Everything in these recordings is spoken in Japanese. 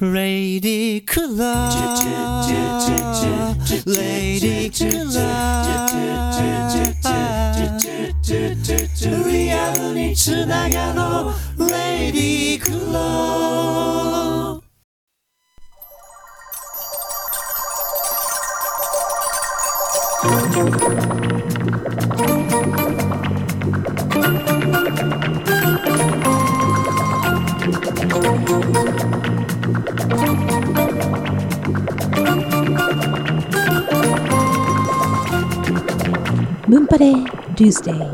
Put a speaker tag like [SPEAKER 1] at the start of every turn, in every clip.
[SPEAKER 1] Lady Kula Lady Kula リアルにつながろう Lady Kula
[SPEAKER 2] ムンパレー Tuesday.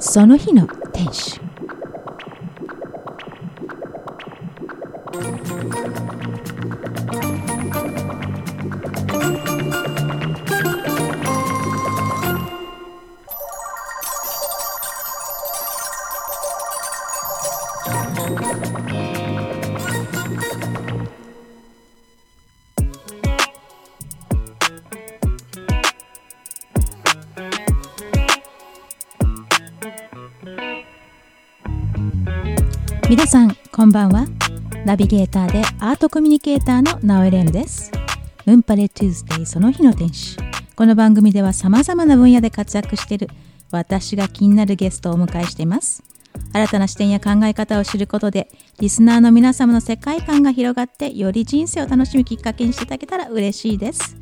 [SPEAKER 2] その日の天使。さんこんばんは。ナビゲーターでアートコミュニケーターのナオエレーヌです。ムンパレ Tuesday その日の天使この番組では様々な分野で活躍している私が気になるゲストをお迎えしています。新たな視点や考え方を知ることでリスナーの皆様の世界観が広がってより人生を楽しむきっかけにしていただけたら嬉しいです。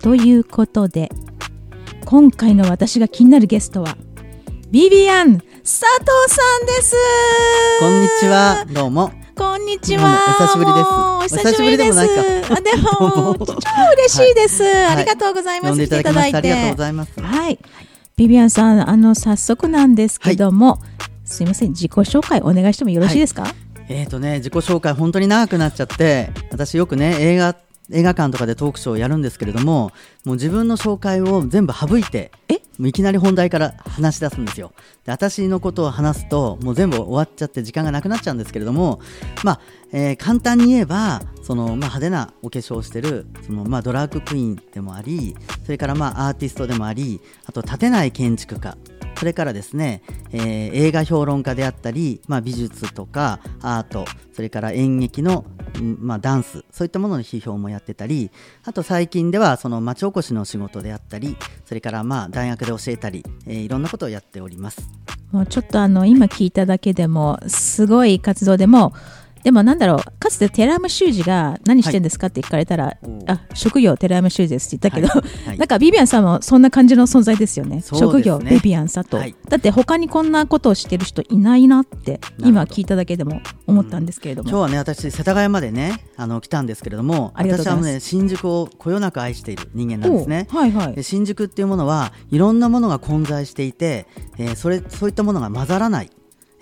[SPEAKER 2] ということで今回の私が気になるゲストはビビアン佐藤さんです。
[SPEAKER 3] こんにちは、どうも。
[SPEAKER 2] こんにちは。
[SPEAKER 3] お久しぶりです。
[SPEAKER 2] お久しぶりで
[SPEAKER 3] もないか。
[SPEAKER 2] あ、で
[SPEAKER 3] ど
[SPEAKER 2] も、超嬉しいです、
[SPEAKER 3] はい。
[SPEAKER 2] ありがとうございます。
[SPEAKER 3] 呼んでいただきましてありがとうございます。
[SPEAKER 2] はい。ビビアンさん、あの、早速なんですけども、すいません、自己紹介お願いしてもよろしいですか、
[SPEAKER 3] えっ、とね、自己紹介本当に長くなっちゃって、私よくね、映画映画館とかでトークショーをやるんですけれども、もう自分の紹介を全部省いて、
[SPEAKER 2] え？
[SPEAKER 3] いきなり本題から話し出すんですよ。で私のことを話すと、もう全部終わっちゃって時間がなくなっちゃうんですけれども、まあ、えー簡単に言えば、そのまあ、派手なお化粧をしてるその、まあ、ドラァグクイーンでもあり、それからまあアーティストでもあり、あと立てない建築家、それからですね、えー映画評論家であったり、まあ、美術とかアート、それから演劇の、まあ、ダンス、そういったものの批評もやってたり、あと最近ではその町おこしの仕事であったり、それからまあ大学で教えたり、えーいろんなことをやっております。
[SPEAKER 2] もうちょっとあの、今聞いただけでも、すごい活動でも、でもなんだろう、かつて寺山修司が何してんですかって聞かれたら、
[SPEAKER 3] おう
[SPEAKER 2] あ、職業寺山修司ですって言ったけど、
[SPEAKER 3] はい。はい。
[SPEAKER 2] なんかビビアンさんもそんな感じの存在ですよね。
[SPEAKER 3] ね。
[SPEAKER 2] 職業ビビアン佐藤、
[SPEAKER 3] はい。
[SPEAKER 2] だって他にこんなことをしてる人いないなって今聞いただけでも思ったんですけれども。
[SPEAKER 3] 今日はね、私、世田谷までね、あの来たんですけれども、私はね、新宿をこよなく愛している人間なんですね。
[SPEAKER 2] おはいはい。
[SPEAKER 3] で。新宿っていうものはいろんなものが混在していて、えーそれそういったものが混ざらない、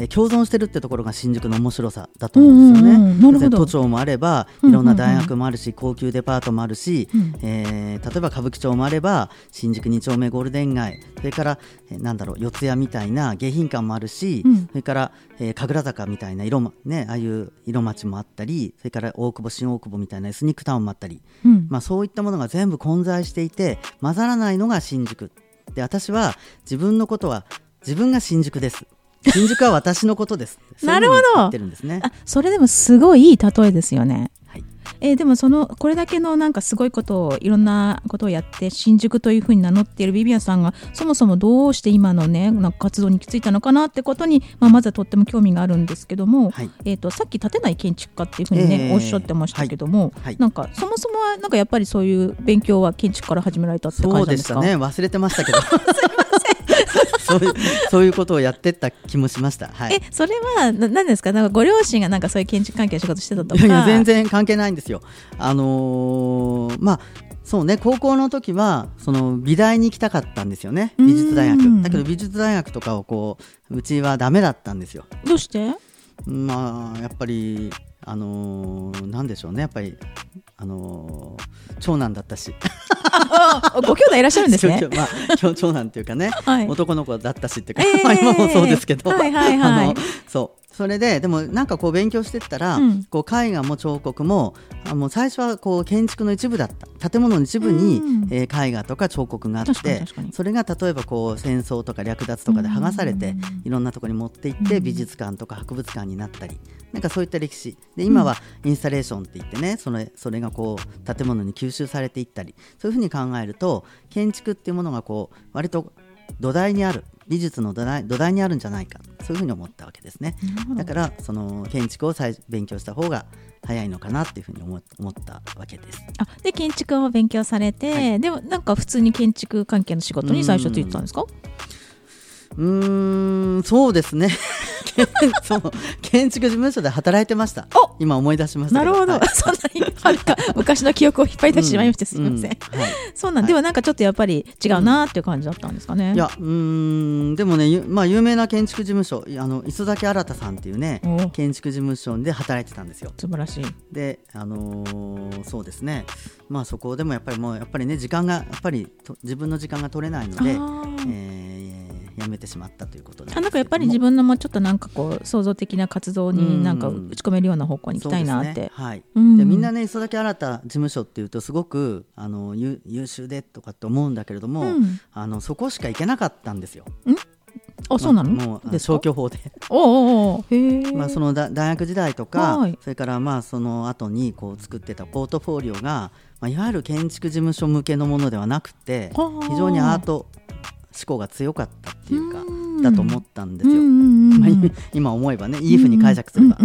[SPEAKER 3] えー共存してるってところが新宿の面白さだと思うんですよね。
[SPEAKER 2] うんうんうん。
[SPEAKER 3] 都庁もあれば
[SPEAKER 2] うんうんうん。
[SPEAKER 3] いろんな大学もあるし、高級デパートもあるし、
[SPEAKER 2] うん。
[SPEAKER 3] えー例えば歌舞伎町もあれば新宿2丁目ゴールデン街それから、えーなんだろう四谷みたいな迎賓館もあるし、
[SPEAKER 2] うん。
[SPEAKER 3] それから、えー神楽坂みたいな色もねああいう色町もあったりそれから大久保新大久保みたいなエスニックタウンもあったり、
[SPEAKER 2] うん。
[SPEAKER 3] まあ、そういったものが全部混在していて混ざらないのが新宿。で私は自分のことは自分が新宿です新宿は私のことです。
[SPEAKER 2] なるほど。
[SPEAKER 3] ってるんですね。
[SPEAKER 2] あそれでもすごいいい例えですよね。
[SPEAKER 3] はい。
[SPEAKER 2] えーでもそのこれだけのなんかすごいことをいろんなことをやって新宿というふうに名乗っているビビアンさんがそもそもどうして今のねなんか活動に行き着いたのかなってことに、まあ、まずはとっても興味があるんですけども、
[SPEAKER 3] はい。
[SPEAKER 2] えー、とさっき建てない建築家っていうふうにね、
[SPEAKER 3] えー。
[SPEAKER 2] おっしゃってましたけども、
[SPEAKER 3] はい。
[SPEAKER 2] なんかそもそもはなんかやっぱりそういう勉強は建築から始められたって感じな
[SPEAKER 3] そうでし
[SPEAKER 2] んですか
[SPEAKER 3] たね。忘れてましたけど そういうそういうことをやってった気もしました。はい。
[SPEAKER 2] えそれはな何ですか？なんかご両親がなんかそういう建築関係の仕事してたとか。
[SPEAKER 3] いやいや全然関係ないんですよ。あのーまあそうね高校の時はその美大に行きたかったんですよね。美術大
[SPEAKER 2] うん
[SPEAKER 3] 学。だけど美術大学とかをこううちはダメだったんですよ。
[SPEAKER 2] どうして？
[SPEAKER 3] まあやっぱりあのーなんでしょうねやっぱりあのー長男だったし。
[SPEAKER 2] あご兄弟いらっしゃるんですね。
[SPEAKER 3] まあ長長男っていうかね、
[SPEAKER 2] はい。
[SPEAKER 3] 男の子だったしっていうか、
[SPEAKER 2] えー
[SPEAKER 3] まあ今もそうですけど、
[SPEAKER 2] はいはいはい。
[SPEAKER 3] あのそうそれででもなんかこう勉強してったら、
[SPEAKER 2] うん。
[SPEAKER 3] こう絵画も彫刻もあもう最初はこう建築の一部だった。建物の一部に、
[SPEAKER 2] うん。
[SPEAKER 3] えー絵画とか彫刻があってそれが例えばこう戦争とか略奪とかで剥がされて、
[SPEAKER 2] うん
[SPEAKER 3] いろんなところに持って行って、
[SPEAKER 2] うん。
[SPEAKER 3] 美術館とか博物館になったりなんかそういった歴史。で今はインスタレーションって言ってねそれそれがこう建物に吸収されていったりそういうふうに考えると建築っていうものがこう割と土台にある美術の土台土台にあるんじゃないかそういうふうに思ったわけですね。だからその建築を再勉強した方が早いのかなっていうふうに思思ったわけです。
[SPEAKER 2] あで建築を勉強されて、
[SPEAKER 3] はい
[SPEAKER 2] でもなんか普通に建築関係の仕事に最初ついてたんですか？
[SPEAKER 3] うーんそうですね。そう建築事務所で働いてました。
[SPEAKER 2] お
[SPEAKER 3] 今思い出しましたけ
[SPEAKER 2] なるほど、
[SPEAKER 3] はい。
[SPEAKER 2] そんなに昔の記憶を引っ張り出してしまいまして、すみません、
[SPEAKER 3] うんはい。
[SPEAKER 2] そうなん、
[SPEAKER 3] はい
[SPEAKER 2] ではなんかちょっとやっぱり違うなっていう感じだったんですかね、
[SPEAKER 3] いやうーんでもね、ゆまあ、有名な建築事務所あの磯崎新さんっていうね
[SPEAKER 2] お。
[SPEAKER 3] 建築事務所で働いてたんですよ。
[SPEAKER 2] 素晴らしい。
[SPEAKER 3] であのーそうですね。まあそこでもやっぱりもうやっぱりね時間がやっぱりと自分の時間が取れないので、えー辞めてしまったということなんです
[SPEAKER 2] あなんかやっぱり自分のもうちょっとなんかこう創造的な活動になんか
[SPEAKER 3] うん
[SPEAKER 2] 打ち込めるような方向に行きたいなって、
[SPEAKER 3] ね。はい。
[SPEAKER 2] うん。
[SPEAKER 3] でみんなね磯崎新事務所っていうとすごくあの優優秀でとかって思うんだけれども、
[SPEAKER 2] うん。
[SPEAKER 3] あのそこしか行けなかったんですよ。
[SPEAKER 2] あそうなの、
[SPEAKER 3] まあもう
[SPEAKER 2] で
[SPEAKER 3] 消去法で、
[SPEAKER 2] おうお
[SPEAKER 3] まあ、そのだ大学時代とか、
[SPEAKER 2] はい。
[SPEAKER 3] それからまあその後にこう作ってたポートフォリオが、まあ、いわゆる建築事務所向けのものではなくて
[SPEAKER 2] はあ。
[SPEAKER 3] 非常にアート思考が強かったっていうか
[SPEAKER 2] うん。
[SPEAKER 3] だと思ったんですよ。まあ、今今思えばねいいふうに解釈すれば。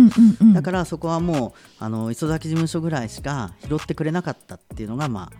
[SPEAKER 3] だからそこはもうあの磯崎事務所ぐらいしか拾ってくれなかったっていうのがま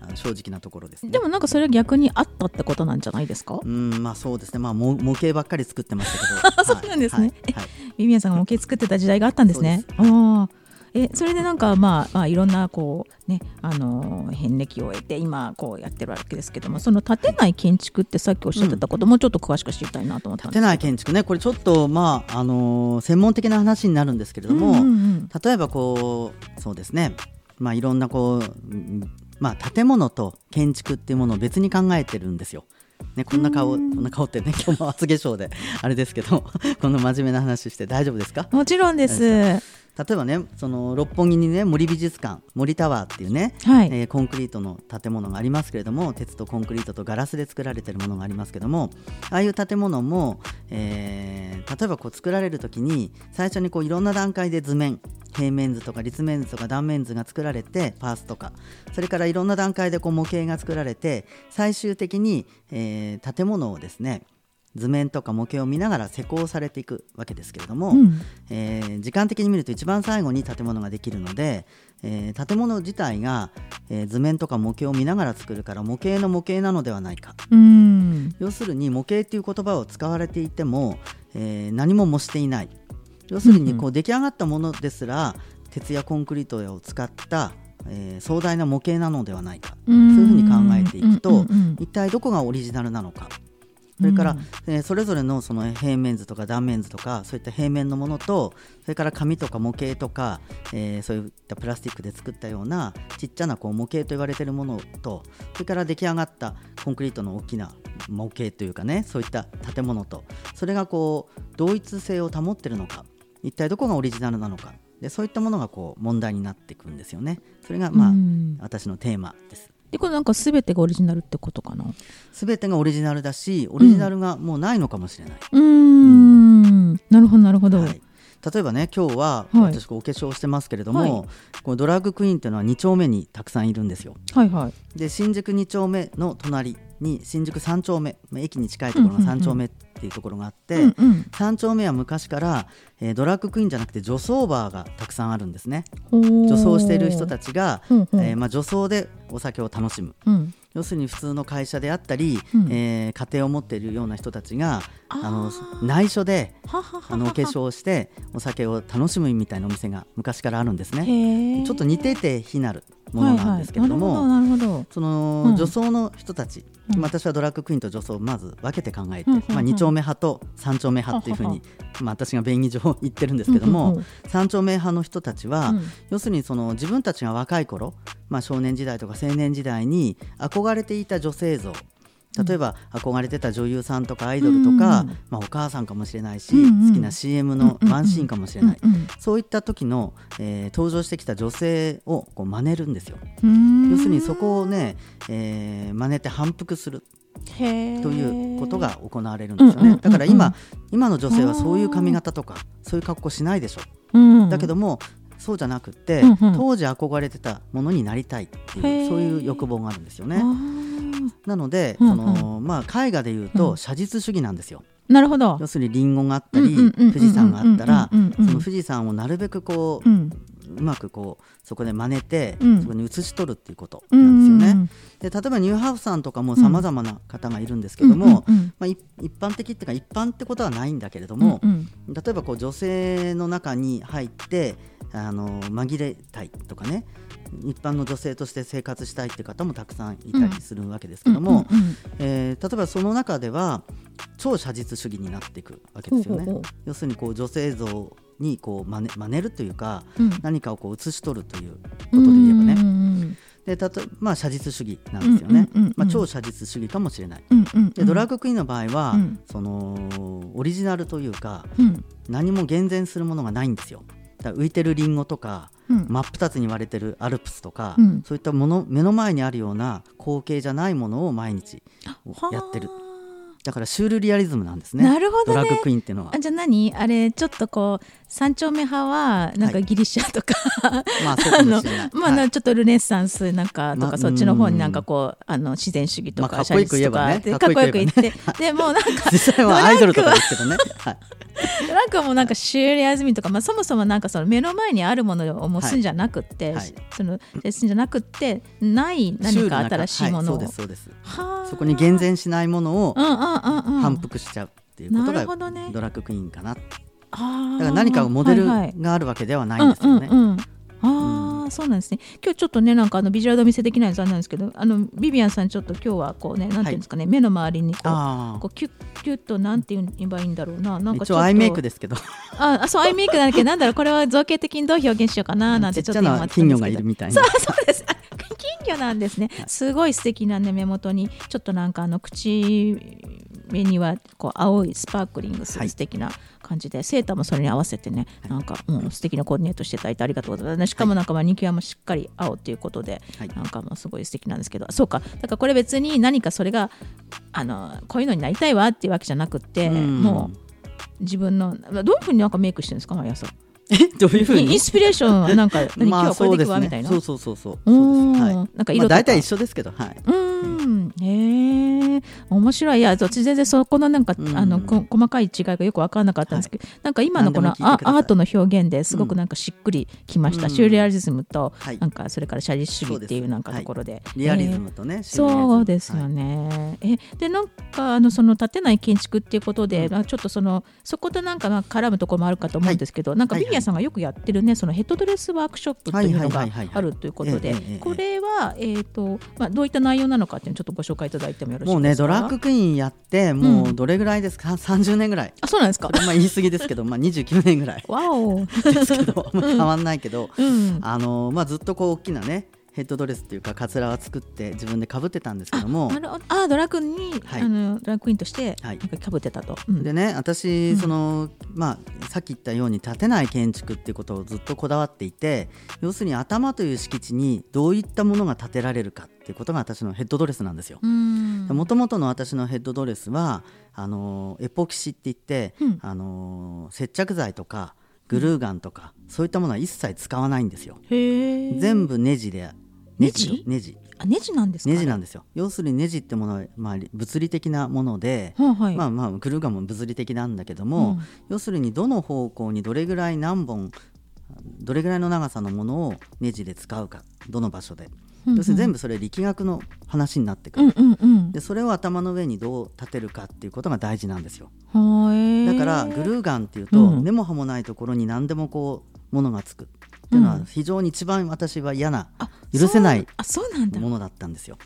[SPEAKER 3] あ正直なところですね。
[SPEAKER 2] でもなんかそれは逆にあったってことなんじゃないですか？
[SPEAKER 3] うんまあそうですね。まあ模模型ばっかり作ってましたけど。
[SPEAKER 2] そうなんですね。
[SPEAKER 3] はい。はい。
[SPEAKER 2] ビビアンさんが模型作ってた時代があったんですね。ああえそれでなんかまあ、まあ、いろんなこうねあのー遍歴を得て今こうやってるわけですけどもその建てない建築ってさっきおっしゃってたこともうちょっと詳しく知りたいなと思ったんです
[SPEAKER 3] 建てない建築ね。これちょっとまああのー専門的な話になるんですけれども、
[SPEAKER 2] うんうんうん。
[SPEAKER 3] 例えばこうそうですね。まあいろんなこううんまあ建物と建築っていうものを別に考えてるんですよ。ね、こんな顔、こんな顔ってね、今日も厚化粧で、あれですけど、この真面目な話して大丈夫ですか？
[SPEAKER 2] もちろんです。
[SPEAKER 3] 例えばねその六本木にね森美術館森タワーっていうね、
[SPEAKER 2] はい。
[SPEAKER 3] えーコンクリートの建物がありますけれども鉄とコンクリートとガラスで作られているものがありますけどもああいう建物も、えー例えばこう作られる時に最初にこういろんな段階で図面平面図とか立面図とか断面図が作られてパースとかそれからいろんな段階でこう模型が作られて最終的に、えー建物をですね図面とか模型を見ながら施工されていくわけですけれども、
[SPEAKER 2] うん。
[SPEAKER 3] えー時間的に見ると一番最後に建物ができるので、えー建物自体が、えー図面とか模型を見ながら作るから模型の模型なのではないか。
[SPEAKER 2] うん。
[SPEAKER 3] 要するに模型っていう言葉を使われていても、えー何も模していない。要するにこう出来上がったものですら鉄やコンクリートを使った、えー壮大な模型なのではないか。
[SPEAKER 2] そう
[SPEAKER 3] いうふうに考えていくと、
[SPEAKER 2] うんうんうん。
[SPEAKER 3] 一体どこがオリジナルなのかそれから、えーそれぞれのその平面図とか断面図とかそういった平面のものとそれから紙とか模型とか、えーそういったプラスチックで作ったようなちっちゃなこう模型と言われているものとそれから出来上がったコンクリートの大きな模型というかねそういった建物とそれがこう同一性を保っているのか一体どこがオリジナルなのかでそういったものがこう問題になっていくんですよね。それがまあ、
[SPEAKER 2] うん
[SPEAKER 3] 私のテーマです。
[SPEAKER 2] でこれなんか全てがオリジナルってことかな？
[SPEAKER 3] すべてがオリジナルだしオリジナルがもうないのかもしれない、
[SPEAKER 2] うーん。なるほどなるほど、
[SPEAKER 3] はい、例えばね今日は
[SPEAKER 2] はい。
[SPEAKER 3] 私こうお化粧してますけれども、
[SPEAKER 2] はい。
[SPEAKER 3] このドラッグクイーンっていうのは2丁目にたくさんいるんですよ。
[SPEAKER 2] はいはい。
[SPEAKER 3] で新宿2丁目の隣に新宿3丁目まあ駅に近いところの3丁目っていうところがあって、
[SPEAKER 2] うんうん。
[SPEAKER 3] 3丁目は昔から、えードラッグクイーンじゃなくて女装バーがたくさんあるんですね。女装している人たちが、
[SPEAKER 2] ほうほう
[SPEAKER 3] えーまあ、女装でお酒を楽しむ。
[SPEAKER 2] うん。
[SPEAKER 3] 要するに普通の会社であったり、
[SPEAKER 2] うん。
[SPEAKER 3] えー家庭を持っているような人たちが
[SPEAKER 2] あ
[SPEAKER 3] の内緒であのお化粧をしてお酒を楽しむみたいなお店が昔からあるんですね。ちょっと似てて非なるものなんですけれども、
[SPEAKER 2] はいはい、
[SPEAKER 3] その、
[SPEAKER 2] うん。
[SPEAKER 3] 女装の人たち、
[SPEAKER 2] うん。
[SPEAKER 3] 私はドラッグクイーンと女装をまず分けて考えて、
[SPEAKER 2] うん
[SPEAKER 3] まあ、2丁目派と3丁目派っていうふうに、まあ、私が便宜上言ってるんですけども、
[SPEAKER 2] うんうんうん
[SPEAKER 3] 3丁目派の人たちは、
[SPEAKER 2] うん。
[SPEAKER 3] 要するにその自分たちが若い頃、まあ、少年時代とか青年時代に憧れていた女性像例えば憧れてた女優さんとかアイドルとか、
[SPEAKER 2] うん
[SPEAKER 3] まあ、お母さんかもしれないし、好きな CM のワンシーンかもしれない、
[SPEAKER 2] うん
[SPEAKER 3] そういった時の、えー登場してきた女性をこう真似るんですよ。
[SPEAKER 2] うん。
[SPEAKER 3] 要するにそこをね、えー真似て反復するということが行われるんですよね。だから今今の女性はそういう髪型とかそういう格好しないでしょ。
[SPEAKER 2] うん。
[SPEAKER 3] だけどもそうじゃなくって、
[SPEAKER 2] うんうん。
[SPEAKER 3] 当時憧れてたものになりたいっていうそういう欲望があるんですよ
[SPEAKER 2] あ
[SPEAKER 3] ね。
[SPEAKER 2] ー。
[SPEAKER 3] なので、
[SPEAKER 2] うんうん。
[SPEAKER 3] そのまあ、絵画でいう
[SPEAKER 2] うん。
[SPEAKER 3] と写実主義なんですよ。
[SPEAKER 2] なるほど。
[SPEAKER 3] 要するにリンゴがあったり
[SPEAKER 2] うんうんうんうんうん
[SPEAKER 3] 富士山があったら
[SPEAKER 2] うんうんうん
[SPEAKER 3] その富士山をなるべくこう、
[SPEAKER 2] うん。
[SPEAKER 3] うまくこうそこで真似て、
[SPEAKER 2] うん。
[SPEAKER 3] そこに写し取るっていうこと
[SPEAKER 2] う
[SPEAKER 3] なんですよね。
[SPEAKER 2] ん
[SPEAKER 3] で例えばニューハーフさんとかもさまざまな方がいるんですけども、
[SPEAKER 2] うんうん
[SPEAKER 3] まあ、い一般的っていうか一般ってことはないんだけれども、
[SPEAKER 2] うん。
[SPEAKER 3] 例えばこう女性の中に入ってあの紛れたいとかね一般の女性として生活したいって方もたくさんいたりするわけですけども、えー例えばその中では超写実主義になっていくわけですよね。要するにこう女性像にこう真似真似るというか
[SPEAKER 2] うん。
[SPEAKER 3] 何かをこう写し取るということで言えばね、
[SPEAKER 2] うん
[SPEAKER 3] でたとまあ写実主義なんですよね、まあ、超写実主義かもしれない。でドラッグクイーンの場合は、
[SPEAKER 2] うん。
[SPEAKER 3] そのオリジナルというか
[SPEAKER 2] うん。
[SPEAKER 3] 何も厳然するものがないんですよ。浮いてるリンゴとか
[SPEAKER 2] うん。
[SPEAKER 3] 真っ二つに割れてるアルプスとか、
[SPEAKER 2] うん。
[SPEAKER 3] そういったもの目の前にあるような光景じゃないものを毎日やってる。
[SPEAKER 2] は
[SPEAKER 3] だからシュールリアリズムなんです
[SPEAKER 2] あ
[SPEAKER 3] ね。
[SPEAKER 2] なるほどね。
[SPEAKER 3] ドラッグクイーンっていうのは。
[SPEAKER 2] あじゃあ何？あれちょっとこう三丁目派はなんかギリシャとか、
[SPEAKER 3] まあそうかもしれない。
[SPEAKER 2] ちょっとルネッサンスなんかとか、
[SPEAKER 3] ま
[SPEAKER 2] そっちの方になんかこうあの自然主義とか、
[SPEAKER 3] まあかっこよく言えばね。
[SPEAKER 2] かかっこよく言ってでもうなんか
[SPEAKER 3] 実際はアイドルとかですけどね。はい。
[SPEAKER 2] なんかもうなんかシューリアズミとか、まあ、そもそもなんかその目の前にあるものをもうすんじゃなくって、
[SPEAKER 3] はい。
[SPEAKER 2] そのすんじゃなくってない何か新しいものを、
[SPEAKER 3] はい、そうですそこに厳然しないものを反復しちゃうっていうこと
[SPEAKER 2] な
[SPEAKER 3] がドラッグクイーンかな。だ
[SPEAKER 2] あー
[SPEAKER 3] から何かモデル
[SPEAKER 2] はいはい
[SPEAKER 3] があるわけではないんですよね。
[SPEAKER 2] ああ、そうなんですね。今日ちょっとね、なんかあのビジュアルでお見せできないのなんですけど、あのビビアンさんちょっと今日はこうね、なんていうんですかね、目の周りにこう。
[SPEAKER 3] あ
[SPEAKER 2] こうキュッキュッとなんて言えばいいんだろうな、な
[SPEAKER 3] あ
[SPEAKER 2] んかちょっと
[SPEAKER 3] アイメイクですけど、
[SPEAKER 2] あ、あそうアイメイクなんだけ？ど、なんだろう、これは造形的にどう表現しようかななん
[SPEAKER 3] ち
[SPEAKER 2] てちょっと今思
[SPEAKER 3] っ金魚がいる。みたいな
[SPEAKER 2] そう。そうです。あ金魚なんですね。すごい素敵なね目元にちょっとなんかあの口目にはこう青いスパークリングす
[SPEAKER 3] はい
[SPEAKER 2] る素敵な感じで、セーターもそれに合わせてね、なんかもう素敵なコーディネートしていただいてありがとうございます。しかもなんかマニキュアもしっかり青っていうことで、
[SPEAKER 3] はい
[SPEAKER 2] なんかもうすごい素敵なんですけど、そうか。だからこれ別に何かそれがあのこういうのになりたいわっていうわけじゃなくって、
[SPEAKER 3] うん
[SPEAKER 2] もう自分のどういうふうになんかメイクしてるんですか毎朝。
[SPEAKER 3] え どういうふうに？
[SPEAKER 2] インスピレーションはなんか 何、今日はこれでいくわみたいな。
[SPEAKER 3] そうそうそうそう。そうですはい。
[SPEAKER 2] なんか
[SPEAKER 3] ま
[SPEAKER 2] 色とか、
[SPEAKER 3] あ大体一緒ですけど、はい。
[SPEAKER 2] うーんへえ面白い。いや私全然そこのなんか、
[SPEAKER 3] うん。
[SPEAKER 2] あのこ細かい違いがよく分からなかったんですけど、なんか今のこのアートの表現ですごくなんかしっくりきました、
[SPEAKER 3] うん。
[SPEAKER 2] シューレアリズムと、
[SPEAKER 3] はい。
[SPEAKER 2] なんかそれから写実主義ってい
[SPEAKER 3] そう
[SPEAKER 2] なんかところで。
[SPEAKER 3] リアリズ
[SPEAKER 2] えー
[SPEAKER 3] ムとね。
[SPEAKER 2] そうですよ
[SPEAKER 3] ね。
[SPEAKER 2] ね。えでなんかあのその建てない建築っていうことで、
[SPEAKER 3] うん。
[SPEAKER 2] まあちょっとそのそことなんかまあ絡むところもあるかと思うんですけど、なんか
[SPEAKER 3] はい。
[SPEAKER 2] ビビアンさんがよくやってるねそのヘッドドレスワークショップというのが
[SPEAKER 3] はいはいはいはい
[SPEAKER 2] あるということでこれはえっ、とまあどういった内容なのかっていうのをちょっとご紹介いただいてもよろしいですか？
[SPEAKER 3] もうねドラッグクイーンやってもうどれぐらいですか、30年ぐらい。
[SPEAKER 2] あそうなんですか？
[SPEAKER 3] まあ言い過ぎですけど、まあ29年ぐらい
[SPEAKER 2] わお。
[SPEAKER 3] ですけど、まあ変わんないけど、
[SPEAKER 2] うん。
[SPEAKER 3] あのまあずっとこう大きなねヘッドドレスっていうかカツラは作って自分で被ってたんですけども。
[SPEAKER 2] あドラッグに、
[SPEAKER 3] はい
[SPEAKER 2] あのドラクイーンとしてかかぶってたと。うん
[SPEAKER 3] でね私、
[SPEAKER 2] うん
[SPEAKER 3] そのまあさっき言ったように建てない建築っていうことをずっとこだわっていて要するに頭という敷地にどういったものが建てられるかっていうことが私のヘッドドレスなんですよ。
[SPEAKER 2] うん。
[SPEAKER 3] もともとの私のヘッドドレスはあのエポキシって言って、
[SPEAKER 2] うん
[SPEAKER 3] あの接着剤とかグルーガンとか、そういったものは一切使わないんですよ。全部ネジで
[SPEAKER 2] ネジ
[SPEAKER 3] ネジ？
[SPEAKER 2] あネジなんですか？
[SPEAKER 3] ネジなんですよ要するにネジってものは、まあ、物理的なもので、
[SPEAKER 2] はいはい。
[SPEAKER 3] まあまあグルーガンも物理的なんだけども、
[SPEAKER 2] うん
[SPEAKER 3] 要するにどの方向にどれぐらい何本どれぐらいの長さのものをネジで使うかどの場所で、要するに全部それ力学の話になってくる、
[SPEAKER 2] うんうんうん。
[SPEAKER 3] でそれを頭の上にどう立てるかっていうことが大事なんですよ
[SPEAKER 2] はい。
[SPEAKER 3] だからグルーガンっていうと、
[SPEAKER 2] うん
[SPEAKER 3] 根も葉もないところに何でもこうものがつくっていうの
[SPEAKER 2] うん
[SPEAKER 3] は非常に一番私は嫌な
[SPEAKER 2] あ
[SPEAKER 3] 許せない。ものだったんですよ。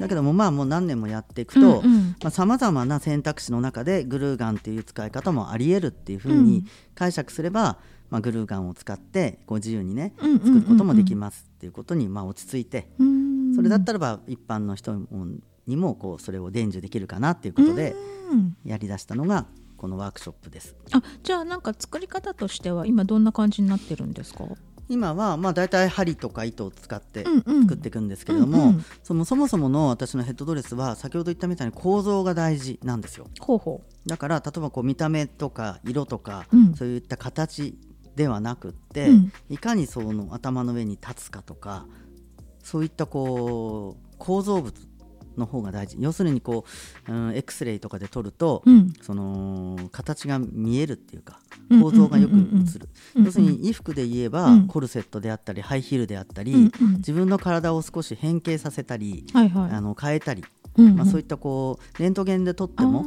[SPEAKER 3] だけどもまあもう何年もやっていくとさまざ、まな選択肢の中でグルーガンっていう使い方もありえるっていうふう
[SPEAKER 2] うん
[SPEAKER 3] に解釈すれば、まあ、グルーガンを使ってこう自由にね作ることもできますっていうことにまあ落ち着いて。
[SPEAKER 2] うん。
[SPEAKER 3] それだったらば一般の人もにもこうそれを伝授できるかなっていうことで
[SPEAKER 2] うん。
[SPEAKER 3] やりだしたのがこのワークショップです。
[SPEAKER 2] あじゃあなんか作り方としては今どんな感じになってるんですか？
[SPEAKER 3] 今はまあ大体針とか糸を使って作っていくんですけれども、そのそもそもの私のヘッドドレスは先ほど言ったみたいに構造が大事なんですよ。
[SPEAKER 2] ほうほ
[SPEAKER 3] だから例えばこう見た目とか色とか、
[SPEAKER 2] うん。
[SPEAKER 3] そういった形ではなくって、
[SPEAKER 2] うん。
[SPEAKER 3] いかにその頭の上に立つかとかそういったこう構造物の方が大事。要するにこう、うん、X レイとかで撮ると、
[SPEAKER 2] ううん。
[SPEAKER 3] その形が見えるっていうか
[SPEAKER 2] うん。
[SPEAKER 3] 構造がよく映る、要するに衣服で言えば、
[SPEAKER 2] うん。
[SPEAKER 3] コルセットであったりハイヒールであったり、
[SPEAKER 2] うん。うん。
[SPEAKER 3] 自分の体を少し変形させたり、
[SPEAKER 2] はいはい。
[SPEAKER 3] あの変えたり、
[SPEAKER 2] うんうん。
[SPEAKER 3] まあ、そういったこうレントゲンで撮っても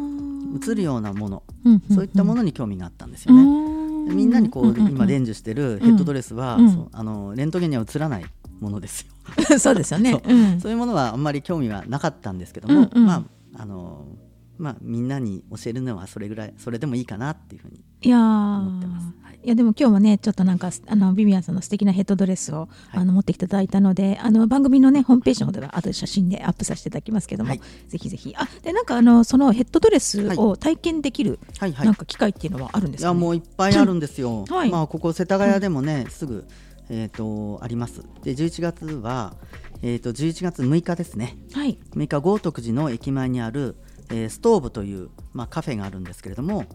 [SPEAKER 3] 映るようなもの、そういったものに興味があったんですよね。でみんなにこう、今伝授してるヘッドドレスは、
[SPEAKER 2] うん
[SPEAKER 3] そうあのレントゲンには映らないものですよ。
[SPEAKER 2] ス そうですよね。
[SPEAKER 3] そう。
[SPEAKER 2] うん。
[SPEAKER 3] そういうものはあんまり興味がなかったんですけども、
[SPEAKER 2] うんうん。
[SPEAKER 3] まああのまあみんなに教えるのはそれぐらいそれでもいいかなっていうふうに思ってます。はい
[SPEAKER 2] いやでも今日もねちょっとなんかあのビビアンさんの素敵なヘッドドレスを、
[SPEAKER 3] はい。
[SPEAKER 2] あの持ってきていただいたのであの番組のねホームページの方では後で写真でアップさせていただきますけども、
[SPEAKER 3] はい。
[SPEAKER 2] ぜひぜひ。あでなんかあのそのヘッドドレスを体験できる、
[SPEAKER 3] はいはい。
[SPEAKER 2] なんか機会っていうのはあるんですか、ね
[SPEAKER 3] いやもういっぱいあるんですよ。
[SPEAKER 2] はい。
[SPEAKER 3] まあここ世田谷でもね、すぐえっ、とあります。で11月はえっ、と11月6日ですね。
[SPEAKER 2] はい。
[SPEAKER 3] 6日豪徳寺の駅前にある、えーストーブというまあカフェがあるんですけれども、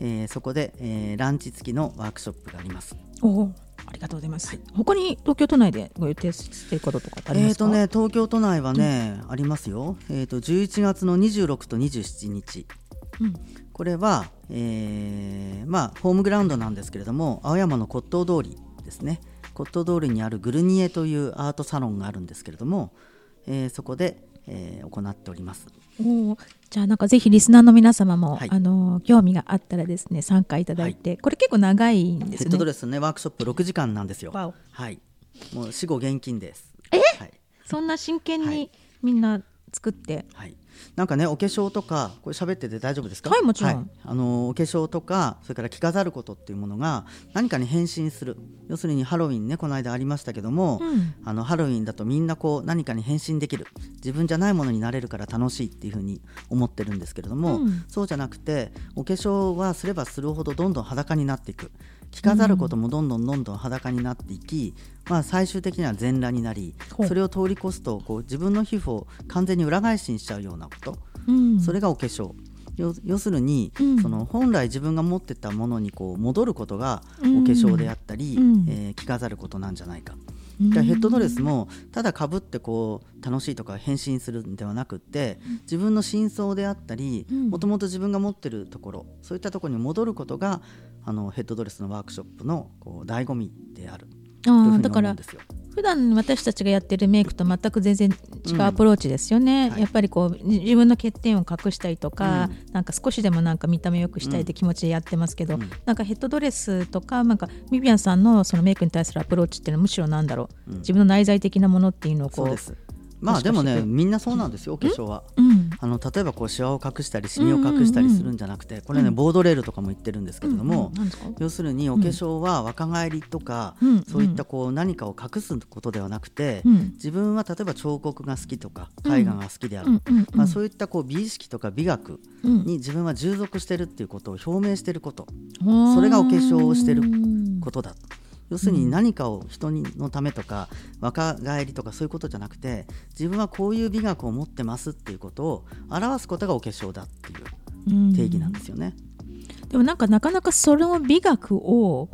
[SPEAKER 3] えーそこで、えーランチ付きのワークショップがあります。
[SPEAKER 2] おおありがとうございます、他に東京都内でご予定していることとかあり
[SPEAKER 3] えっ、
[SPEAKER 2] ますか、
[SPEAKER 3] とね東京都内はね、ありますよ。えっ、と11月の26と27日。
[SPEAKER 2] うん
[SPEAKER 3] これは、えーまあ、ホームグラウンドなんですけれども青山の骨董通りですね骨董通りにあるグルニエというアートサロンがあるんですけれども、えーそこで、えー行っております
[SPEAKER 2] おーじゃあなんかぜひリスナーの皆様も、
[SPEAKER 3] はい。
[SPEAKER 2] あの興味があったらですね参加いただいて、これ結構長いんですよね。
[SPEAKER 3] ヘッドドレスねワークショップ6時間なんですよ。はい。もう死後現金です。
[SPEAKER 2] え？
[SPEAKER 3] はい、
[SPEAKER 2] そんな真剣に
[SPEAKER 3] はい。
[SPEAKER 2] みんな作って、
[SPEAKER 3] はい、なんかねお化粧とかこれ喋ってて大丈夫ですか？
[SPEAKER 2] はいもちろん。
[SPEAKER 3] あのお化粧とかそれから着飾ることっていうものが何かに変身する。要するにハロウィンねこの間ありましたけども、
[SPEAKER 2] うん。
[SPEAKER 3] あのハロウィンだとみんなこう何かに変身できる。自分じゃないものになれるから楽しいっていうふうに思ってるんですけれども、
[SPEAKER 2] うん。
[SPEAKER 3] そうじゃなくてお化粧はすればするほどどんどん裸になっていく着飾ることもどんどんどんどん裸になっていき、まあ、最終的には全裸になりそれを通り越すとこう自分の皮膚を完全に裏返しにしちゃうようなこと、
[SPEAKER 2] うん。
[SPEAKER 3] それがお化粧。要要するに、
[SPEAKER 2] うん。
[SPEAKER 3] その本来自分が持ってたものにこう戻ることがお
[SPEAKER 2] うん。
[SPEAKER 3] 化粧であったり、
[SPEAKER 2] うん。
[SPEAKER 3] えー着飾ることなんじゃないか。ヘッドドレスもただかぶってこう楽しいとか変身するんではなくって自分の真相であったり
[SPEAKER 2] うん。
[SPEAKER 3] もともと自分が持ってるところそういったところに戻ることがあのヘッドドレスのワークショップのこう醍醐味である
[SPEAKER 2] あーだから。普段私たちがやってるメイクと全く全然違うアプローチですよね、
[SPEAKER 3] はい。
[SPEAKER 2] やっぱりこうじ自分の欠点を隠したりとか、
[SPEAKER 3] う
[SPEAKER 2] なんか少しでもなんか見た目良くしたいって気持ちでやってますけど、
[SPEAKER 3] うん。
[SPEAKER 2] なんかヘッドドレスとかなんかミビアンさんのそのメイクに対するアプローチっていうのはむしろなんだろう、
[SPEAKER 3] うん。
[SPEAKER 2] 自分の内在的なものっていうのをこう
[SPEAKER 3] まあでもねみんなそうなんですよお化粧は。
[SPEAKER 2] うん。
[SPEAKER 3] あの例えばこうシワを隠したりシミを隠したりするんじゃなくてこれねボードレールとかも言ってるんですけれども
[SPEAKER 2] うんうん。
[SPEAKER 3] 要するにお化粧は若返りとか
[SPEAKER 2] うん
[SPEAKER 3] そういったこう何かを隠すことではなくて
[SPEAKER 2] うん。
[SPEAKER 3] 自分は例えば彫刻が好きとか絵画が好きであるまあそういったこう美意識とか美学
[SPEAKER 2] うん。
[SPEAKER 3] に自分は従属してるっていうことを表明してること。
[SPEAKER 2] そ
[SPEAKER 3] それがお化粧をしてる
[SPEAKER 2] うん
[SPEAKER 3] ことだ要するに何かを人にのためとか若返りとかそういうことじゃなくて自分はこういう美学を持ってますっていうことを表すことがお化粧だっていう定義なんですよね。
[SPEAKER 2] でもなんかなかなかその美学を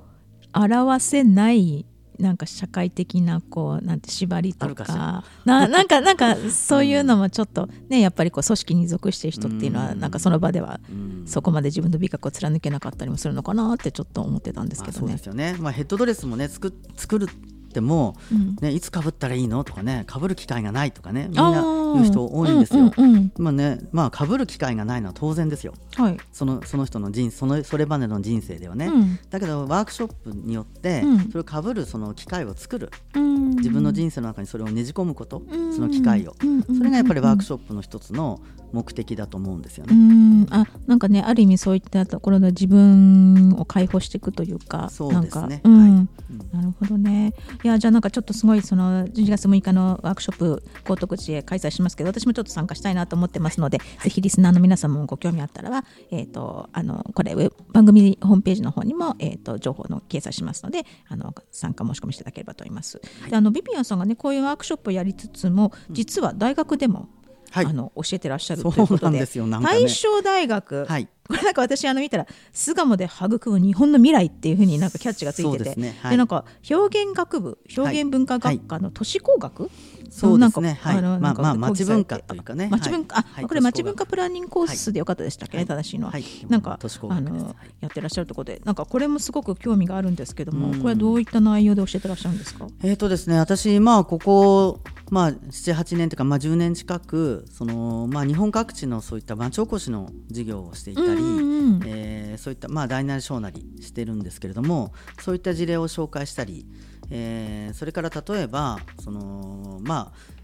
[SPEAKER 2] 表せないなんか社会的なこうなんて縛りと
[SPEAKER 3] か
[SPEAKER 2] な なんかなんかそういうのもちょっとねやっぱりこう組織に属してる人っていうのは
[SPEAKER 3] うん。
[SPEAKER 2] なんかその場では
[SPEAKER 3] うん。
[SPEAKER 2] そこまで自分の美学を貫けなかったりもするのかなってちょっと思ってたんですけどね。
[SPEAKER 3] まあそうで。すよね、まあ、ヘッドドレスもね作作るっても、
[SPEAKER 2] うん。
[SPEAKER 3] ね、いつかぶったらいいのとかねかぶる機会がないとかねみん
[SPEAKER 2] あ
[SPEAKER 3] な
[SPEAKER 2] ー
[SPEAKER 3] 言う人多いんですよ。まあねまあかぶる機会がないのは当然ですよ。
[SPEAKER 2] はい。
[SPEAKER 3] そのその人の人そのそれまでの人生ではね、
[SPEAKER 2] うん。
[SPEAKER 3] だけどワークショップによって、
[SPEAKER 2] うん。
[SPEAKER 3] それをかぶるその機会を作る。
[SPEAKER 2] うん。
[SPEAKER 3] 自分の人生の中にそれをねじ込むこと、
[SPEAKER 2] うん。
[SPEAKER 3] その機会を、
[SPEAKER 2] うん。
[SPEAKER 3] それがやっぱりワークショップの一つの目的だと思うんですよ
[SPEAKER 2] う
[SPEAKER 3] ね。
[SPEAKER 2] ん。あなんかねある意味そういったところの自分を解放していくというか
[SPEAKER 3] そうですね。
[SPEAKER 2] なんか、うん
[SPEAKER 3] はい。うん。
[SPEAKER 2] なるほどね。いやじゃあなんかちょっとすごいその12月6日のワークショップ高徳寺へ開催しますけど私もちょっと参加したいなと思ってますので、ぜひリスナーの皆さんもご興味あったらは、えー、とあのこれ番組ホームページの方にも、えー、と情報の掲載しますのであの参加申し込みしていただければと思います。であのビビアンさんがねこういうワークショップをやりつつも実は大学でも、
[SPEAKER 3] はい。
[SPEAKER 2] あの教えてらっしゃるということで。
[SPEAKER 3] ですよね。
[SPEAKER 2] 大正大学、
[SPEAKER 3] はい。
[SPEAKER 2] これなんか私あの見たら巣鴨で育む日本の未来っていうふうになんかキャッチがついてて。
[SPEAKER 3] ですね。はい。
[SPEAKER 2] でなんか表現学部表現文化学科の都市工学、
[SPEAKER 3] そうですね。
[SPEAKER 2] なんか
[SPEAKER 3] はい。
[SPEAKER 2] あのなんか
[SPEAKER 3] まあまあ町文化というかね。
[SPEAKER 2] 町文化、あこれ町文化プランニングコースでよかったでしたっけ？ね、
[SPEAKER 3] はい。
[SPEAKER 2] 正しいのは、
[SPEAKER 3] はい。
[SPEAKER 2] なんかあの
[SPEAKER 3] はい。
[SPEAKER 2] やってらっしゃるところで。なんかこれもすごく興味があるんですけども
[SPEAKER 3] うん。
[SPEAKER 2] これはどういった内容で教えてらっしゃるんですか？
[SPEAKER 3] えーとですね、私、まあ、ここ、まあ、7、8年というか、まあ、10年近くその、まあ、日本各地のそういった町おこしの事業をしていたり、
[SPEAKER 2] うんうんうん。
[SPEAKER 3] えーそういった、まあ、大なり小なりしてるんですけれどもそういった事例を紹介したり、えーそれから例えばその、まあ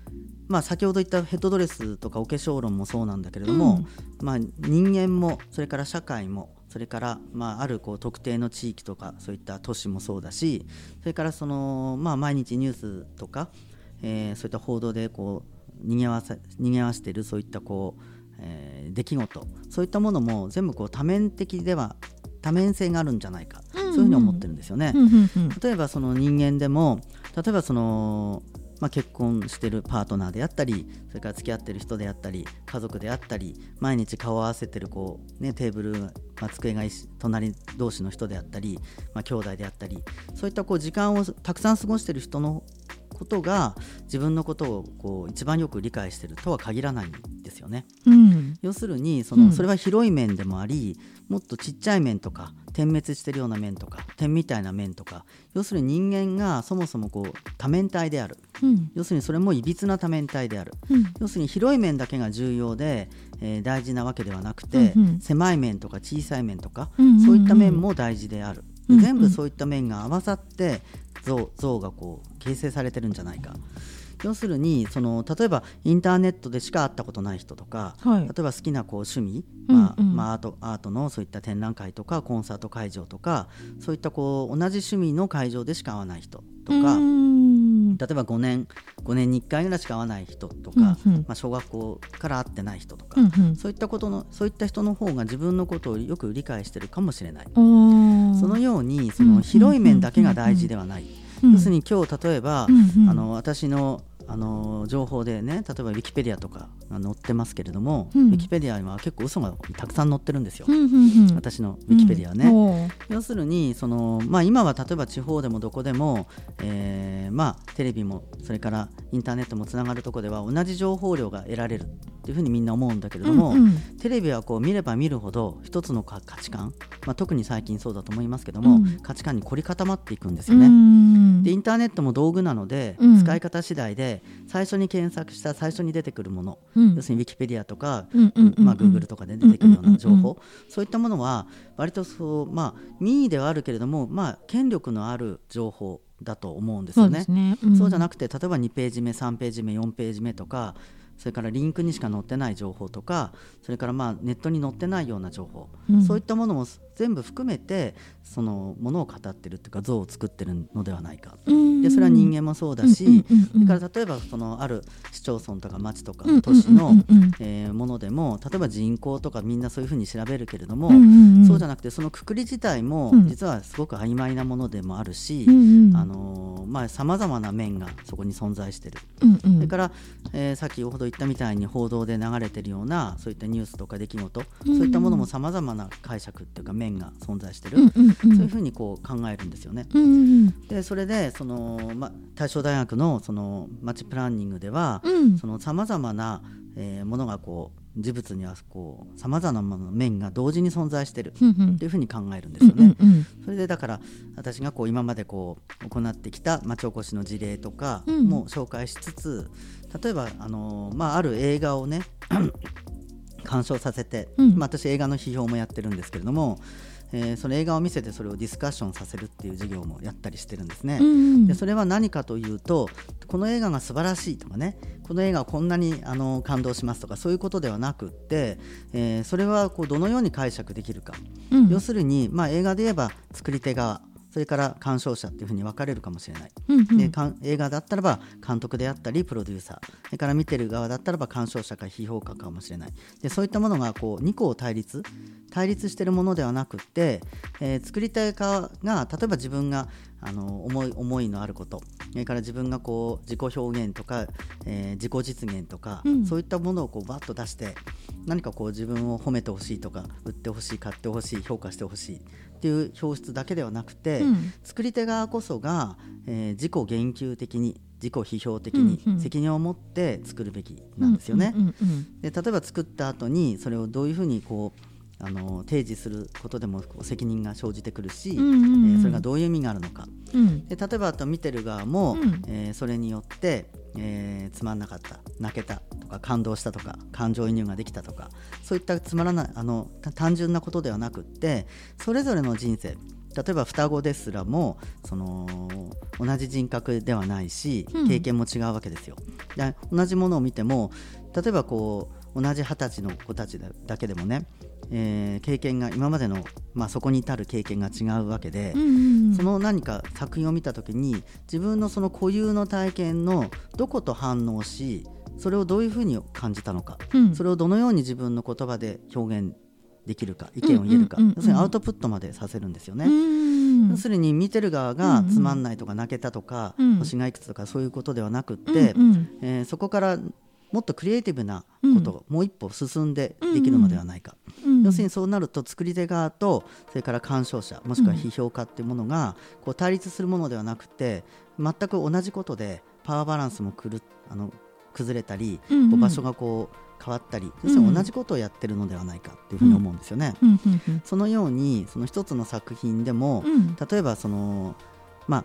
[SPEAKER 3] まあ、先ほど言ったヘッドドレスとかお化粧論もそうなんだけれども、まあ、人間もそれから社会もそれから、まあ、あるこう特定の地域とかそういった都市もそうだしそれからその、まあ、毎日ニュースとか、えーそういった報道でこうにぎわせにぎわしているそういったこう、えー出来事。そういったものも全部こう多面的では多面性があるんじゃないか、
[SPEAKER 2] うん。うん
[SPEAKER 3] そういうふうに思ってるんですよね。
[SPEAKER 2] うんうんうん。
[SPEAKER 3] 例えばその人間でも例えばその、まあ、結婚してるパートナーであったりそれから付き合ってる人であったり家族であったり毎日顔を合わせてるこう、ね、テーブル、まあ、机が隣同士の人であったり、まあ、兄弟であったりそういったこう時間をたくさん過ごしてる人のことが自分のことをこう一番よく理解してるとは限らないんですよね。
[SPEAKER 2] うん
[SPEAKER 3] 要するにその、
[SPEAKER 2] うん
[SPEAKER 3] それは広い面でもありもっとちっちゃい面とか点滅してるような面とか点みたいな面とか要するに人間がそもそもこう多面体である。
[SPEAKER 2] うん。
[SPEAKER 3] 要するにそれもいびつな多面体である。
[SPEAKER 2] うん。
[SPEAKER 3] 要するに広い面だけが重要で、えー大事なわけではなくて、
[SPEAKER 2] うんうん。
[SPEAKER 3] 狭い面とか小さい面とか、
[SPEAKER 2] うんうんうん。
[SPEAKER 3] そういった面も大事である、全部そういった面が合わさって像像がこう形成されてるんじゃないか要するにその例えばインターネットでしか会ったことない人とか、
[SPEAKER 2] はい。
[SPEAKER 3] 例えば好きなこう趣味、
[SPEAKER 2] うんうん。
[SPEAKER 3] まあまあ、アートアートのそういった展覧会とかコンサート会場とかそういったこう同じ趣味の会場でしか会わない人とか、
[SPEAKER 2] うん。
[SPEAKER 3] 例えば5年 ,5 年に1回ぐらいしか会わない人とか、
[SPEAKER 2] うんうん。
[SPEAKER 3] まあ、小学校から会ってない人とか、
[SPEAKER 2] うんうん。
[SPEAKER 3] そういったことのそういった人の方が自分のことをよく理解してるかもしれない。そのようにそ
[SPEAKER 2] うん
[SPEAKER 3] の広い面だけが大事ではない。
[SPEAKER 2] うん。
[SPEAKER 3] 要するに今日例えば、
[SPEAKER 2] うんうん。
[SPEAKER 3] あの私のあの情報でね例えばウィキペディアとかが載ってますけれども、
[SPEAKER 2] うん。
[SPEAKER 3] ウィキペディアには結構嘘がたくさん載ってるんですよ、
[SPEAKER 2] うんうんうん。
[SPEAKER 3] 私のウィキペディアはね。
[SPEAKER 2] うん
[SPEAKER 3] 要するにその、まあ、今は例えば地方でもどこでも、えーまあ、テレビもそれからインターネットもつながるところでは同じ情報量が得られるっていうふうにみんな思うんだけれども、
[SPEAKER 2] うんうん。
[SPEAKER 3] テレビはこう見れば見るほど一つの価価値観、まあ、特に最近そうだと思いますけども、
[SPEAKER 2] うん。
[SPEAKER 3] 価値観に凝り固まっていくんですよね。
[SPEAKER 2] うん。
[SPEAKER 3] でインターネットも道具なので、
[SPEAKER 2] うん。
[SPEAKER 3] 使い方次第で最初に検索した最初に出てくるもの、
[SPEAKER 2] うん。
[SPEAKER 3] 要するにウィキペディアとか、まあ、Google とかで出てくるような情報。そういったものは割とそう、まあ、民意ではあるけれども、まあ、権力のある情報だと思うんです
[SPEAKER 2] そうで
[SPEAKER 3] よね。
[SPEAKER 2] すねん。
[SPEAKER 3] そうじゃなくて例えば2ページ目3ページ目4ページ目とかそれからリンクにしか載ってない情報とかそれからまあネットに載ってないような情報、
[SPEAKER 2] うん。
[SPEAKER 3] そういったものも全部含めてそのものを語ってるっていうか像を作ってるのではないか。
[SPEAKER 2] うん。
[SPEAKER 3] でそれは人間もそうだし、それから例えばそのある市町村とか町とか都市のえーものでも例えば人口とかみんなそういうふうに調べるけれども、そうじゃなくてそのくくり自体も
[SPEAKER 2] うん。
[SPEAKER 3] 実はすごく曖昧なものでもあるし、さまざまな面がそこに存在してる。それから、えー先ほど言ったみたいに報道で流れてるようなそういったニュースとか出来事、
[SPEAKER 2] うん
[SPEAKER 3] そういったものもさまざまな解釈っていうか面が存在してる、
[SPEAKER 2] うんうんうん。
[SPEAKER 3] そういうふうにこう考えるんですよね。
[SPEAKER 2] うんうん
[SPEAKER 3] でそれでその、ま、大正大学のその町プランニングではさまざまな、えーものがこう事物にはこうさまざまな面が同時に存在してる。っていうふうに考えるんですよね。
[SPEAKER 2] うんうん
[SPEAKER 3] それでだから私がこう今までこう行ってきた町おこしの事例とか
[SPEAKER 2] うん。
[SPEAKER 3] も紹介しつつ、例えばあの、まあ、ある映画をね鑑賞させて、
[SPEAKER 2] うん。
[SPEAKER 3] まあ、私映画の批評もやってるんですけれども、えーその映画を見せてそれをディスカッションさせるっていう授業もやったりしてるんですね。
[SPEAKER 2] うんうん
[SPEAKER 3] でそれは何かというとこの映画が素晴らしいとかねこの映画はこんなにあの感動しますとかそういうことではなくって、えーそれはこうどのように解釈できるか、
[SPEAKER 2] うん。
[SPEAKER 3] 要するに、まあ、映画で言えば作り手側それから鑑賞者っていうふうに分かれるかもしれない、
[SPEAKER 2] うんうん。
[SPEAKER 3] で映画だったらば監督であったりプロデューサー。それから見てる側だったらば鑑賞者か批評家かもしれない。でそういったものがこう2個を対立対立してるものではなくって、えー作りたい側が例えば自分があの思い思いのあること。それから自分がこう自己表現とか、えー自己実現とか、
[SPEAKER 2] うん。
[SPEAKER 3] そういったものをこうバッと出して何かこう自分を褒めてほしいとか売ってほしい買ってほしい評価してほしいっていう表出だけではなくて、
[SPEAKER 2] うん。
[SPEAKER 3] 作り手側こそが、えー自己言及的に自己批評的に責任を持って作るべきなんですよね。で例えば作った後にそれをどういうふうにこうあの提示することでも責任が生じてくるし、
[SPEAKER 2] うんうんうん。
[SPEAKER 3] えーそれがどういう意味があるのか。
[SPEAKER 2] うん。
[SPEAKER 3] で例えばあと見てる側も、
[SPEAKER 2] うん。
[SPEAKER 3] えーそれによって、えーつまんなかった泣けたとか感動したとか感情移入ができたとかそういったつまらないあのた単純なことではなくってそれぞれの人生例えば双子ですらもその同じ人格ではないし
[SPEAKER 2] うん
[SPEAKER 3] 経験も違うわけですよ。で同じものを見ても例えばこう同じ二十歳の子たちだだけでもね、えー経験が今までの、まあ、そこに至る経験が違うわけで、
[SPEAKER 2] うんうん
[SPEAKER 3] その何か作品を見た時に自分のその固有の体験のどこと反応しそれをどういうふうに感じたのか、
[SPEAKER 2] うん。
[SPEAKER 3] それをどのように自分の言葉で表現できるか意見を言えるか、
[SPEAKER 2] うんうんうんうん。
[SPEAKER 3] 要するにアウトプットまでさせるんですよね。
[SPEAKER 2] うん
[SPEAKER 3] 要するに見てる側
[SPEAKER 2] うん
[SPEAKER 3] が
[SPEAKER 2] うん。
[SPEAKER 3] つまんないとか泣けたとか、
[SPEAKER 2] うん。
[SPEAKER 3] 星がいくつとかそういうことではなくって、
[SPEAKER 2] うんうん。
[SPEAKER 3] えーそこからもっとクリエイティブなことをもう一歩進んでできるのではないか、
[SPEAKER 2] うん。
[SPEAKER 3] 要するにそうなると作り手側とそれから鑑賞者もしくは批評家っていうものがこう対立するものではなくて全く同じことでパワーバランスもくるあの崩れたり、
[SPEAKER 2] うんうん。
[SPEAKER 3] こう場所がこう変わったり要するに同じことをやってるのではないかっていうふうに思うんですよね。
[SPEAKER 2] うん。うん。うん。
[SPEAKER 3] そのようにその一つの作品でも、
[SPEAKER 2] うん。
[SPEAKER 3] 例えばそのまあ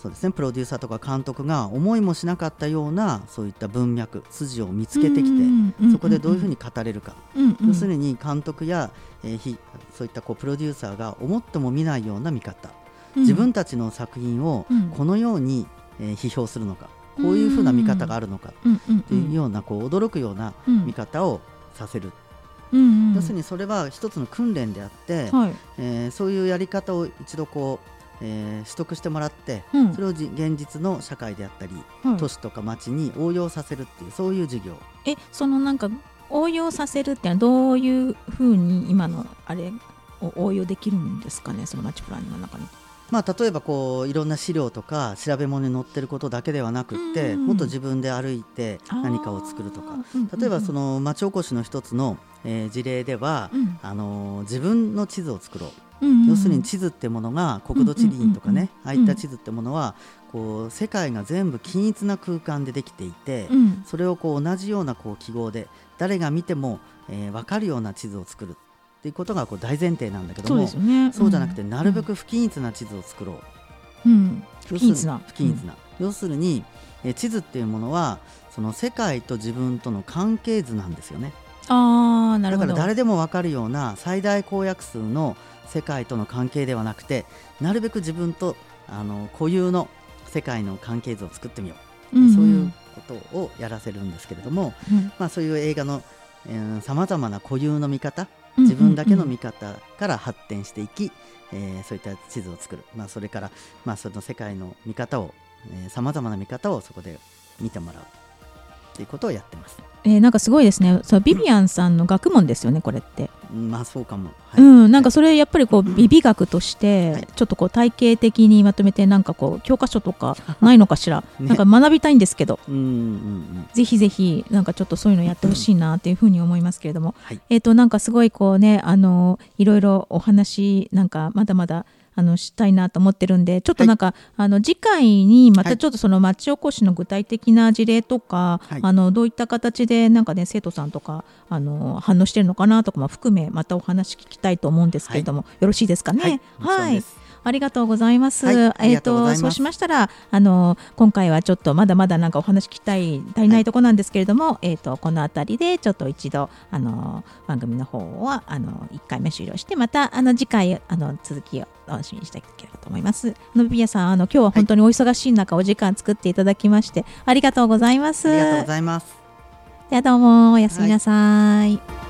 [SPEAKER 3] そうですね。プロデューサーとか監督が思いもしなかったようなそういった文脈筋を見つけてきて、そこでどういうふうに語れるか、
[SPEAKER 2] うんうん。
[SPEAKER 3] 要するに監督や、えーひそういったこうプロデューサーが思っても見ないような見方、自分たちの作品を
[SPEAKER 2] うん。
[SPEAKER 3] このように、えー批評するのかこういうふうな見方があるのかっていうようなこう驚くような
[SPEAKER 2] うん。
[SPEAKER 3] 見方をさせる、
[SPEAKER 2] うんうん。
[SPEAKER 3] 要するにそれは一つの訓練であって、
[SPEAKER 2] はい。
[SPEAKER 3] えーそういうやり方を一度こう、えー取得してもらって、
[SPEAKER 2] うん。
[SPEAKER 3] それをじ現実の社会であったり、
[SPEAKER 2] はい
[SPEAKER 3] 都市とか町に応用させるっていうそういう授業。
[SPEAKER 2] えそのなんか応用させるってのはどういうふうに今のあれを応用できるんですかねそのマッチプランの中に。
[SPEAKER 3] まあ、例えばこういろんな資料とか調べ物に載ってることだけではなくって、
[SPEAKER 2] うん
[SPEAKER 3] もっと自分で歩いて何かを作るとか。例えばそ、
[SPEAKER 2] うん
[SPEAKER 3] の町おこしの一つの、えー事例では、
[SPEAKER 2] うん。
[SPEAKER 3] あのー自分の地図を作ろう、要するに地図ってものが国土地理院とかね、
[SPEAKER 2] うん
[SPEAKER 3] ああいった地図ってものはこう世界が全部均一な空間でできていて、
[SPEAKER 2] うん。
[SPEAKER 3] それをこう同じようなこう記号で誰が見ても、えー分かるような地図を作るっていうことがこう大前提なんだけど
[SPEAKER 2] そう
[SPEAKER 3] も
[SPEAKER 2] ですよね。
[SPEAKER 3] そうじゃなくてなるべく不均一な地図を作ろう、
[SPEAKER 2] うん。不
[SPEAKER 3] 要する
[SPEAKER 2] 均一な。
[SPEAKER 3] 不均一な、要するに、えー地図っていうものはその世界と自分との関係図なんですよね。
[SPEAKER 2] ああなるほど。
[SPEAKER 3] だから誰でも分かるような最大公約数の世界との関係ではなくてなるべく自分とあの固有の世界の関係図を作ってみよう、
[SPEAKER 2] んん。
[SPEAKER 3] そういうことをやらせるんですけれども、
[SPEAKER 2] うん。
[SPEAKER 3] まあ、そういう映画のさまざまな固有の見方自分だけの見方から発展していき、えーそういった地図を作る、まあ、それから、まあ、その世界の見方をさまざまな見方をそこで見てもらう。っていうことをやってます。
[SPEAKER 2] えーなんかすごいですね。そうビビアンさんの学問ですよねこれって。
[SPEAKER 3] うん。まあそうかも、はい。
[SPEAKER 2] うん、なんかそれやっぱりこう美美学とし
[SPEAKER 3] はい。
[SPEAKER 2] てちょっとこう体系的にまとめてなんかこう教科書とか ないのかしら、
[SPEAKER 3] ね
[SPEAKER 2] なんか学びたいんですけど。
[SPEAKER 3] うんうんうん。
[SPEAKER 2] ぜひぜひなんかちょっとそういうのやってほしいなっていうふうに思いますけれども、
[SPEAKER 3] はい。
[SPEAKER 2] えっ、となんかすごいこうねあのいろいろお話なんかまだまだあのしたいなと思ってるんでちょっとなんか、あの次回にまたちょっとその町おこしの具体的な事例とか、
[SPEAKER 3] はい。
[SPEAKER 2] あのどういった形でなんかね生徒さんとかあの反応してるのかなとかも含めまたお話聞きたいと思うんですけれども、よろしいですかね？
[SPEAKER 3] はい
[SPEAKER 2] ありがとうございます。
[SPEAKER 3] はい
[SPEAKER 2] えっ、
[SPEAKER 3] が
[SPEAKER 2] とそうしましたらあの今回はちょっとまだまだなんかお話聞きたい足りないところなんですけれども、えっ、とこのあたりでちょっと一度あの番組の方はあの一回目終了してまたあの次回あの続きを楽しみにしていただければと思います。あのビビアさんあの今日は本当にお忙しい中お時間作っていただきましてありがとうございます。
[SPEAKER 3] ありがとうございます。
[SPEAKER 2] ではどうもおやすみなさい